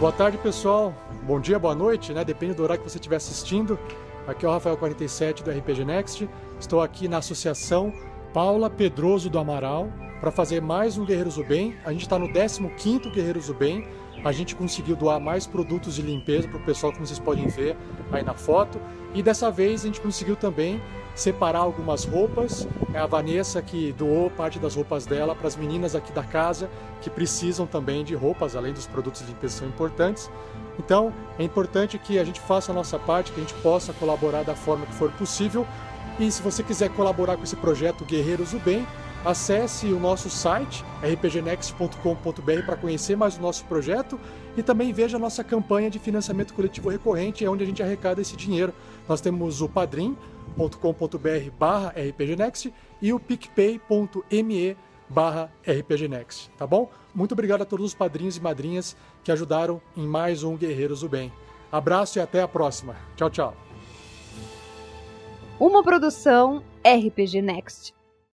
Boa tarde, pessoal. Bom dia, boa noite, né? Depende do horário que você estiver assistindo. Aqui é o Rafael47 do RPG Next. Estou aqui na Associação Paula Pedroso do Amaral para fazer mais um Guerreiros do Bem. A gente está no 15º Guerreiros do Bem. A gente conseguiu doar mais produtos de limpeza para o pessoal, como vocês podem ver aí na foto. E dessa vez a gente conseguiu também separar algumas roupas. É a Vanessa que doou parte das roupas dela para as meninas aqui da casa que precisam também de roupas, além dos produtos de limpeza são importantes. Então, é importante que a gente faça a nossa parte, que a gente possa colaborar da forma que for possível. E se você quiser colaborar com esse projeto Guerreiros do Bem, acesse o nosso site rpgnext.com.br para conhecer mais o nosso projeto e também veja a nossa campanha de financiamento coletivo recorrente, é onde a gente arrecada esse dinheiro. Nós temos o Padrim, picpay.com.br barra rpgnext e o picpay.me barra rpgnext, tá bom? Muito obrigado a todos os padrinhos e madrinhas que ajudaram em mais um Guerreiros do Bem. Abraço e até a próxima. Tchau, tchau. Uma produção RPG Next.